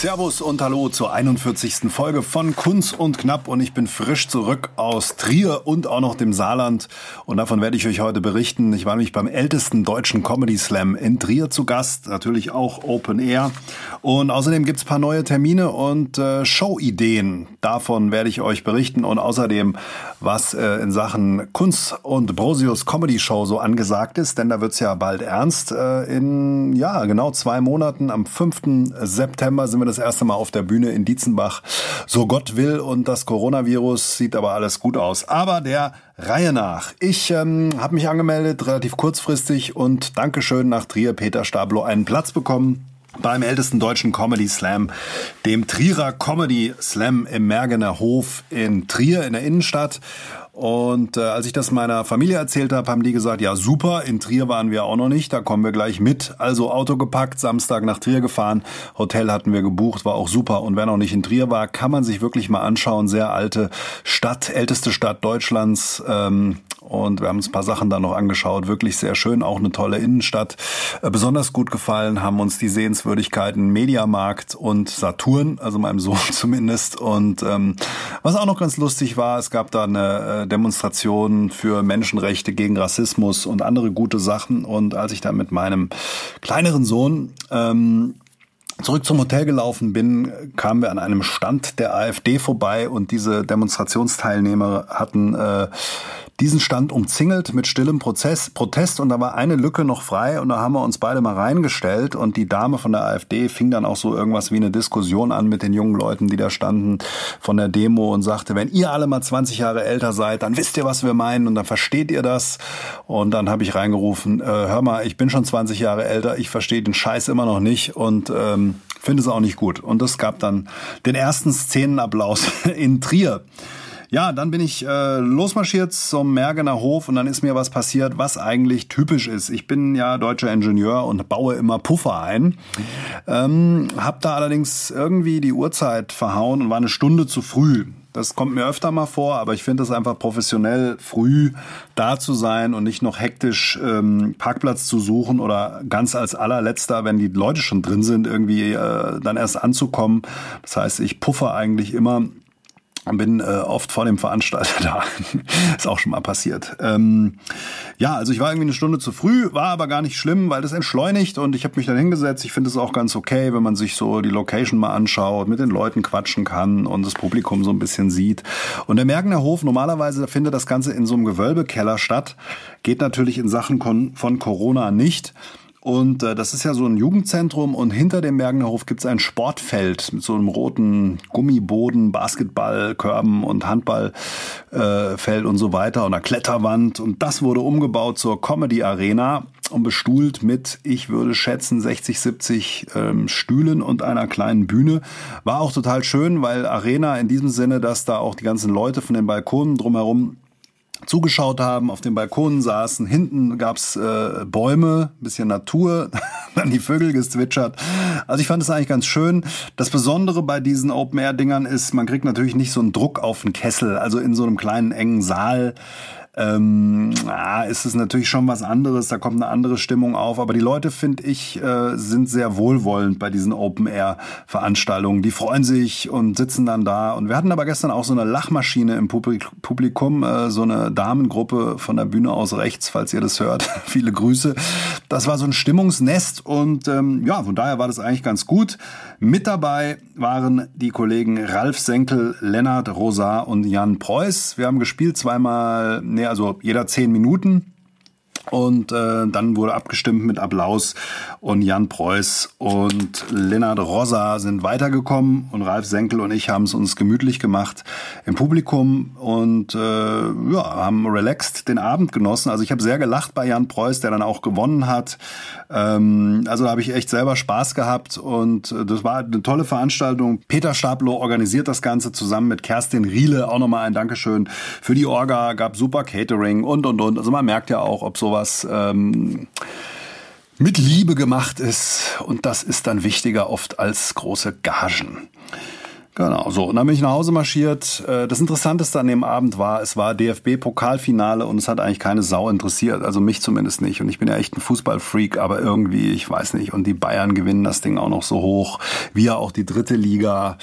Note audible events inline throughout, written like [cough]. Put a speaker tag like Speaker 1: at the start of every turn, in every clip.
Speaker 1: Servus und Hallo zur 41. Folge von Kunz und Knapp und ich bin frisch zurück aus Trier und auch noch dem Saarland und davon werde ich euch heute berichten. Ich war nämlich beim ältesten deutschen Comedy Slam in Trier zu Gast, natürlich auch Open Air und außerdem gibt's paar neue Termine und äh, Show-Ideen. Davon werde ich euch berichten und außerdem, was äh, in Sachen Kunst und Brosius Comedy Show so angesagt ist, denn da wird's ja bald ernst. Äh, in, ja, genau zwei Monaten, am 5. September sind wir das erste Mal auf der Bühne in Dietzenbach. So Gott will und das Coronavirus sieht aber alles gut aus. Aber der Reihe nach. Ich ähm, habe mich angemeldet, relativ kurzfristig und Dankeschön nach Trier, Peter Stablo, einen Platz bekommen beim ältesten deutschen Comedy Slam, dem Trierer Comedy Slam im Mergener Hof in Trier in der Innenstadt. Und äh, als ich das meiner Familie erzählt habe, haben die gesagt, ja super, in Trier waren wir auch noch nicht, da kommen wir gleich mit. Also Auto gepackt, Samstag nach Trier gefahren, Hotel hatten wir gebucht, war auch super. Und wer noch nicht in Trier war, kann man sich wirklich mal anschauen. Sehr alte Stadt, älteste Stadt Deutschlands. Ähm, und wir haben uns ein paar Sachen da noch angeschaut. Wirklich sehr schön, auch eine tolle Innenstadt. Äh, besonders gut gefallen haben uns die Sehenswürdigkeiten Mediamarkt und Saturn, also meinem Sohn [laughs] zumindest. Und ähm, was auch noch ganz lustig war, es gab da eine äh, Demonstration für Menschenrechte gegen Rassismus und andere gute Sachen. Und als ich da mit meinem kleineren Sohn ähm, zurück zum Hotel gelaufen bin, kamen wir an einem Stand der AfD vorbei und diese Demonstrationsteilnehmer hatten äh, diesen Stand umzingelt mit stillem Prozess, Protest und da war eine Lücke noch frei und da haben wir uns beide mal reingestellt und die Dame von der AfD fing dann auch so irgendwas wie eine Diskussion an mit den jungen Leuten, die da standen von der Demo und sagte, wenn ihr alle mal 20 Jahre älter seid, dann wisst ihr, was wir meinen und dann versteht ihr das. Und dann habe ich reingerufen, äh, hör mal, ich bin schon 20 Jahre älter, ich verstehe den Scheiß immer noch nicht und ähm, finde es auch nicht gut und das gab dann den ersten Szenenapplaus [laughs] in Trier. Ja, dann bin ich äh, losmarschiert zum Mergener Hof und dann ist mir was passiert, was eigentlich typisch ist. Ich bin ja deutscher Ingenieur und baue immer Puffer ein. Ähm, hab da allerdings irgendwie die Uhrzeit verhauen und war eine Stunde zu früh. Das kommt mir öfter mal vor, aber ich finde es einfach professionell, früh da zu sein und nicht noch hektisch ähm, Parkplatz zu suchen oder ganz als allerletzter, wenn die Leute schon drin sind, irgendwie äh, dann erst anzukommen. Das heißt, ich puffer eigentlich immer bin äh, oft vor dem Veranstalter [laughs] da. ist auch schon mal passiert. Ähm, ja, also ich war irgendwie eine Stunde zu früh, war aber gar nicht schlimm, weil das entschleunigt und ich habe mich dann hingesetzt. Ich finde es auch ganz okay, wenn man sich so die Location mal anschaut, mit den Leuten quatschen kann und das Publikum so ein bisschen sieht. Und der Mergener Hof, normalerweise findet das Ganze in so einem Gewölbekeller statt, geht natürlich in Sachen von Corona nicht. Und äh, das ist ja so ein Jugendzentrum und hinter dem Bergener Hof gibt es ein Sportfeld mit so einem roten Gummiboden, Basketballkörben und Handballfeld äh, und so weiter und einer Kletterwand. Und das wurde umgebaut zur Comedy Arena und bestuhlt mit, ich würde schätzen, 60, 70 ähm, Stühlen und einer kleinen Bühne. War auch total schön, weil Arena in diesem Sinne, dass da auch die ganzen Leute von den Balkonen drumherum zugeschaut haben, auf dem Balkon saßen. Hinten gab's äh, Bäume, bisschen Natur, [laughs] dann die Vögel gezwitschert. Also ich fand es eigentlich ganz schön. Das Besondere bei diesen Open-Air-Dingern ist, man kriegt natürlich nicht so einen Druck auf den Kessel. Also in so einem kleinen, engen Saal ähm, ah, ist es natürlich schon was anderes, da kommt eine andere Stimmung auf. Aber die Leute, finde ich, äh, sind sehr wohlwollend bei diesen Open-Air-Veranstaltungen. Die freuen sich und sitzen dann da. Und wir hatten aber gestern auch so eine Lachmaschine im Publikum, äh, so eine Damengruppe von der Bühne aus rechts, falls ihr das hört. [laughs] Viele Grüße. Das war so ein Stimmungsnest und ähm, ja, von daher war das eigentlich ganz gut. Mit dabei waren die Kollegen Ralf Senkel, Lennart Rosar und Jan Preuß. Wir haben gespielt zweimal nee, also jeder zehn Minuten. Und äh, dann wurde abgestimmt mit Applaus und Jan Preuß und Lennart Rossa sind weitergekommen und Ralf Senkel und ich haben es uns gemütlich gemacht im Publikum und äh, ja, haben relaxed den Abend genossen. Also ich habe sehr gelacht bei Jan Preuß, der dann auch gewonnen hat. Ähm, also da habe ich echt selber Spaß gehabt und äh, das war eine tolle Veranstaltung. Peter Stablo organisiert das Ganze zusammen mit Kerstin Riele. Auch nochmal ein Dankeschön für die Orga, gab super Catering und und und. Also man merkt ja auch, ob sowas ähm, mit Liebe gemacht ist und das ist dann wichtiger oft als große Gagen. Genau, so. Und dann bin ich nach Hause marschiert. Äh, das Interessanteste an dem Abend war, es war DFB-Pokalfinale und es hat eigentlich keine Sau interessiert. Also mich zumindest nicht. Und ich bin ja echt ein Fußballfreak, aber irgendwie, ich weiß nicht. Und die Bayern gewinnen das Ding auch noch so hoch. wie ja auch die dritte Liga.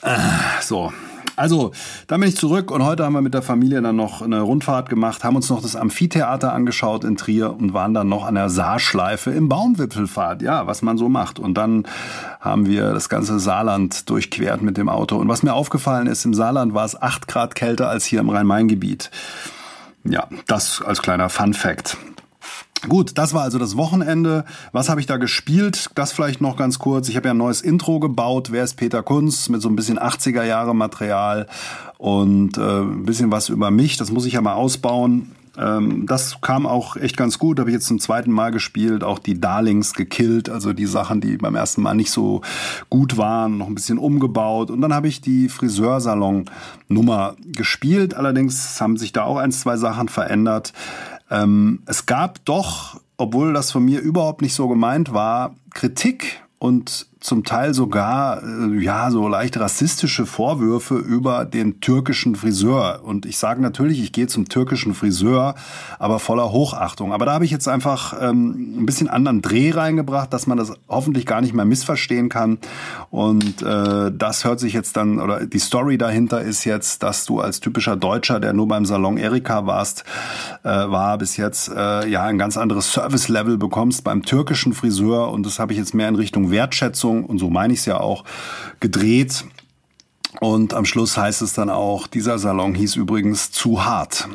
Speaker 1: Äh, so, also, dann bin ich zurück und heute haben wir mit der Familie dann noch eine Rundfahrt gemacht, haben uns noch das Amphitheater angeschaut in Trier und waren dann noch an der Saarschleife im Baumwipfelfahrt. Ja, was man so macht. Und dann haben wir das ganze Saarland durchquert mit dem Auto. Und was mir aufgefallen ist, im Saarland war es acht Grad kälter als hier im Rhein-Main-Gebiet. Ja, das als kleiner Fun Fact. Gut, das war also das Wochenende. Was habe ich da gespielt? Das vielleicht noch ganz kurz. Ich habe ja ein neues Intro gebaut. Wer ist Peter Kunz? Mit so ein bisschen 80er Jahre Material und äh, ein bisschen was über mich. Das muss ich ja mal ausbauen. Ähm, das kam auch echt ganz gut. Habe ich jetzt zum zweiten Mal gespielt. Auch die Darlings gekillt. Also die Sachen, die beim ersten Mal nicht so gut waren, noch ein bisschen umgebaut. Und dann habe ich die Friseursalon-Nummer gespielt. Allerdings haben sich da auch ein, zwei Sachen verändert. Ähm, es gab doch, obwohl das von mir überhaupt nicht so gemeint war, Kritik und zum Teil sogar äh, ja so leicht rassistische Vorwürfe über den türkischen Friseur. Und ich sage natürlich, ich gehe zum türkischen Friseur, aber voller Hochachtung. Aber da habe ich jetzt einfach ähm, ein bisschen anderen Dreh reingebracht, dass man das hoffentlich gar nicht mehr missverstehen kann. Und äh, das hört sich jetzt dann oder die Story dahinter ist jetzt, dass du als typischer Deutscher, der nur beim Salon Erika warst, äh, war bis jetzt äh, ja ein ganz anderes Service Level bekommst beim türkischen Friseur. Und das habe ich jetzt mehr in Richtung Wertschätzung Sendung, und so meine ich es ja auch, gedreht. Und am Schluss heißt es dann auch, dieser Salon hieß übrigens zu hart.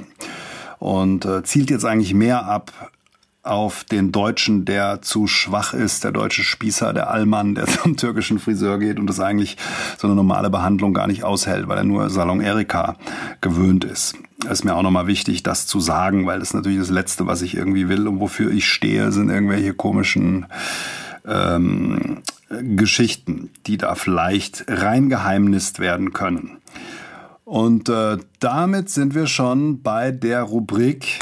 Speaker 1: Und äh, zielt jetzt eigentlich mehr ab auf den Deutschen, der zu schwach ist, der deutsche Spießer, der Allmann, der [laughs] zum türkischen Friseur geht und das eigentlich so eine normale Behandlung gar nicht aushält, weil er nur Salon Erika gewöhnt ist. Das ist mir auch nochmal wichtig, das zu sagen, weil das natürlich das Letzte, was ich irgendwie will und wofür ich stehe, sind irgendwelche komischen ähm, Geschichten, die da vielleicht reingeheimnist werden können. Und äh, damit sind wir schon bei der Rubrik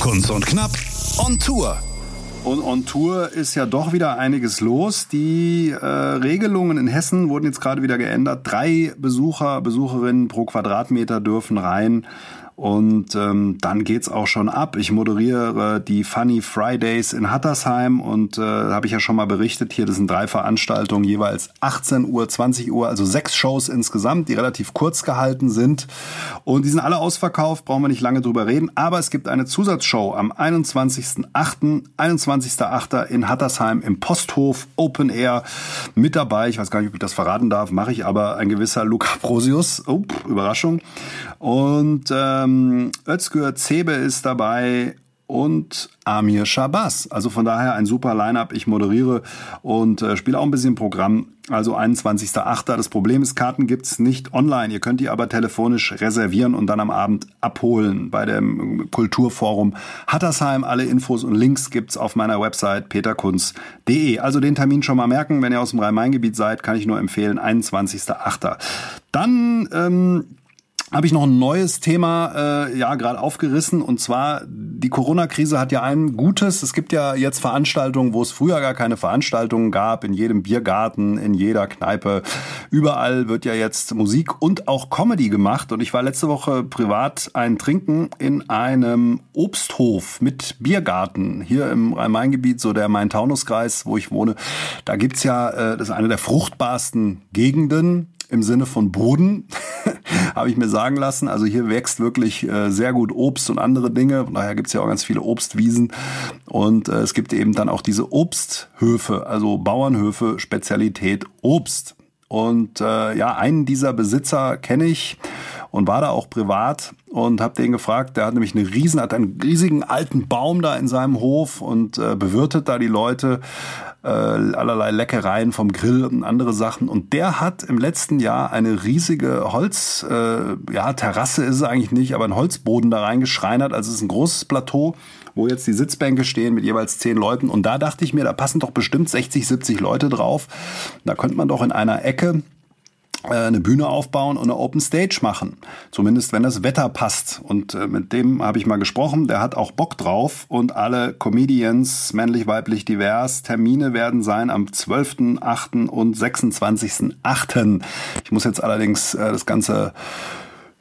Speaker 2: Kunst und Knapp on Tour.
Speaker 1: Und on Tour ist ja doch wieder einiges los. Die äh, Regelungen in Hessen wurden jetzt gerade wieder geändert. Drei Besucher, Besucherinnen pro Quadratmeter dürfen rein. Und ähm, dann geht's auch schon ab. Ich moderiere die Funny Fridays in Hattersheim und äh, habe ich ja schon mal berichtet hier. Das sind drei Veranstaltungen, jeweils 18 Uhr, 20 Uhr, also sechs Shows insgesamt, die relativ kurz gehalten sind. Und die sind alle ausverkauft, brauchen wir nicht lange drüber reden. Aber es gibt eine Zusatzshow am 21.8. 21.8. in Hattersheim im Posthof Open Air mit dabei. Ich weiß gar nicht, ob ich das verraten darf, mache ich aber ein gewisser Luca Prosius. Oh, Überraschung. Und ähm, Özgür Zebe ist dabei und Amir Shabazz. Also von daher ein super Line-up. Ich moderiere und äh, spiele auch ein bisschen Programm. Also 21.08. Das Problem ist, Karten gibt's nicht online. Ihr könnt die aber telefonisch reservieren und dann am Abend abholen bei dem Kulturforum Hattersheim. Alle Infos und Links gibt's auf meiner Website peterkunz.de. Also den Termin schon mal merken. Wenn ihr aus dem Rhein-Main-Gebiet seid, kann ich nur empfehlen, 21.08. Dann ähm, habe ich noch ein neues Thema äh, ja gerade aufgerissen und zwar die Corona-Krise hat ja ein Gutes. Es gibt ja jetzt Veranstaltungen, wo es früher gar keine Veranstaltungen gab. In jedem Biergarten, in jeder Kneipe, überall wird ja jetzt Musik und auch Comedy gemacht. Und ich war letzte Woche privat ein Trinken in einem Obsthof mit Biergarten hier im Rhein-Main-Gebiet, so der Main-Taunus-Kreis, wo ich wohne. Da gibt's ja, äh, das ist eine der fruchtbarsten Gegenden im Sinne von Boden, [laughs] [laughs] habe ich mir sagen lassen. Also hier wächst wirklich äh, sehr gut Obst und andere Dinge. Von daher gibt es ja auch ganz viele Obstwiesen. Und äh, es gibt eben dann auch diese Obsthöfe, also Bauernhöfe, Spezialität Obst. Und äh, ja, einen dieser Besitzer kenne ich und war da auch privat und habe den gefragt. Der hat nämlich eine riesen, hat einen riesigen alten Baum da in seinem Hof und äh, bewirtet da die Leute äh, allerlei Leckereien vom Grill und andere Sachen. Und der hat im letzten Jahr eine riesige Holz, äh, ja, Terrasse ist es eigentlich nicht, aber ein Holzboden da reingeschreinert. Also es ist ein großes Plateau, wo jetzt die Sitzbänke stehen mit jeweils zehn Leuten. Und da dachte ich mir, da passen doch bestimmt 60, 70 Leute drauf. Da könnte man doch in einer Ecke eine Bühne aufbauen und eine Open Stage machen. Zumindest wenn das Wetter passt. Und äh, mit dem habe ich mal gesprochen. Der hat auch Bock drauf. Und alle Comedians, männlich, weiblich, divers, Termine werden sein am 12.8. und 26.8. Ich muss jetzt allerdings äh, das Ganze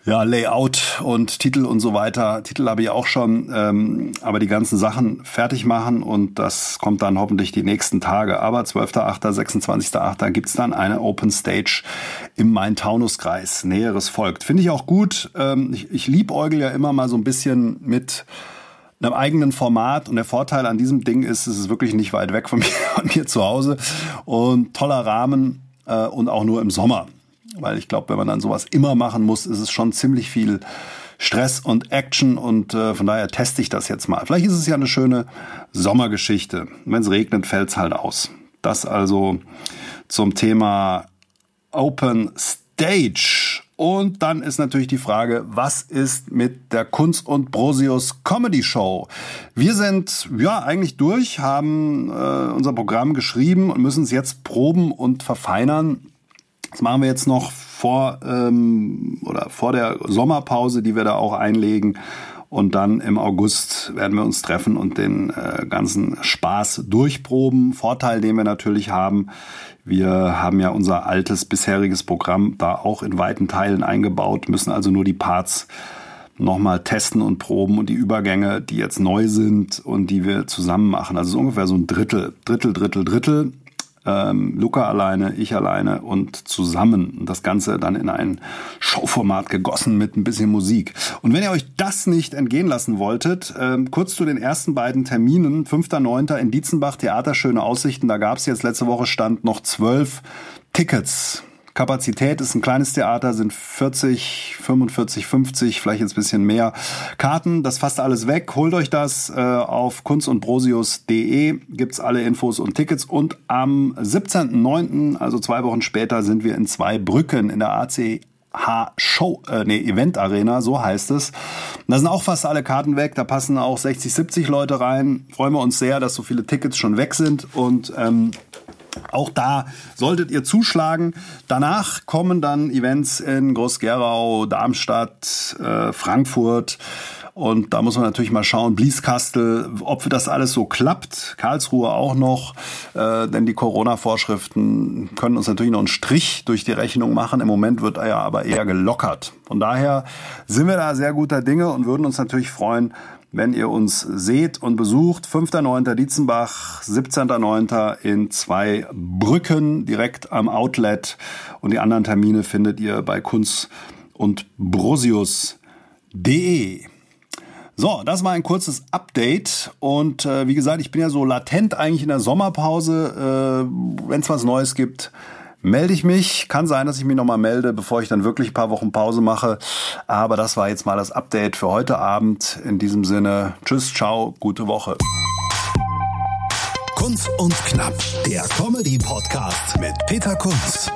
Speaker 1: ja, Layout und Titel und so weiter. Titel habe ich auch schon, ähm, aber die ganzen Sachen fertig machen und das kommt dann hoffentlich die nächsten Tage. Aber 12.8., 26.8. gibt's dann eine Open Stage im Main-Taunus-Kreis. Näheres folgt. Finde ich auch gut. Ähm, ich, ich liebäugel ja immer mal so ein bisschen mit einem eigenen Format und der Vorteil an diesem Ding ist, es ist wirklich nicht weit weg von [laughs] mir, von mir zu Hause und toller Rahmen äh, und auch nur im Sommer. Weil ich glaube, wenn man dann sowas immer machen muss, ist es schon ziemlich viel Stress und Action und äh, von daher teste ich das jetzt mal. Vielleicht ist es ja eine schöne Sommergeschichte. Wenn es regnet, fällt es halt aus. Das also zum Thema Open Stage. Und dann ist natürlich die Frage, was ist mit der Kunst und Brosius Comedy Show? Wir sind ja eigentlich durch, haben äh, unser Programm geschrieben und müssen es jetzt proben und verfeinern. Das machen wir jetzt noch vor ähm, oder vor der Sommerpause, die wir da auch einlegen. Und dann im August werden wir uns treffen und den äh, ganzen Spaß durchproben. Vorteil, den wir natürlich haben, wir haben ja unser altes bisheriges Programm da auch in weiten Teilen eingebaut, müssen also nur die Parts nochmal testen und proben und die Übergänge, die jetzt neu sind und die wir zusammen machen. Also so ungefähr so ein Drittel, Drittel, Drittel, Drittel ähm, Luca alleine, ich alleine und zusammen. das Ganze dann in ein Showformat gegossen mit ein bisschen Musik. Und wenn ihr euch das nicht entgehen lassen wolltet, ähm, kurz zu den ersten beiden Terminen. 5.9. in Dietzenbach, Theater Schöne Aussichten. Da gab es jetzt letzte Woche Stand noch zwölf Tickets. Kapazität ist ein kleines Theater, sind 40, 45, 50, vielleicht jetzt ein bisschen mehr Karten. Das fasst alles weg. Holt euch das äh, auf kunstundbrosius.de. Gibt's alle Infos und Tickets. Und am 17.09., also zwei Wochen später, sind wir in zwei Brücken in der AC H-Show, äh, nee, Event Arena, so heißt es. Da sind auch fast alle Karten weg, da passen auch 60, 70 Leute rein. Freuen wir uns sehr, dass so viele Tickets schon weg sind und ähm, auch da solltet ihr zuschlagen. Danach kommen dann Events in Groß-Gerau, Darmstadt, äh, Frankfurt. Und da muss man natürlich mal schauen, Blieskastel, ob das alles so klappt. Karlsruhe auch noch, äh, denn die Corona-Vorschriften können uns natürlich noch einen Strich durch die Rechnung machen. Im Moment wird er ja aber eher gelockert. Von daher sind wir da sehr guter Dinge und würden uns natürlich freuen, wenn ihr uns seht und besucht. 5.9. Dietzenbach, 17.9. in zwei Brücken direkt am Outlet. Und die anderen Termine findet ihr bei kunst und brosius.de. So, das war ein kurzes Update und äh, wie gesagt, ich bin ja so latent eigentlich in der Sommerpause. Äh, Wenn es was Neues gibt, melde ich mich. Kann sein, dass ich mich nochmal melde, bevor ich dann wirklich ein paar Wochen Pause mache. Aber das war jetzt mal das Update für heute Abend. In diesem Sinne, tschüss, ciao, gute Woche.
Speaker 2: Kunst und Knapp, der Comedy-Podcast mit Peter Kunz.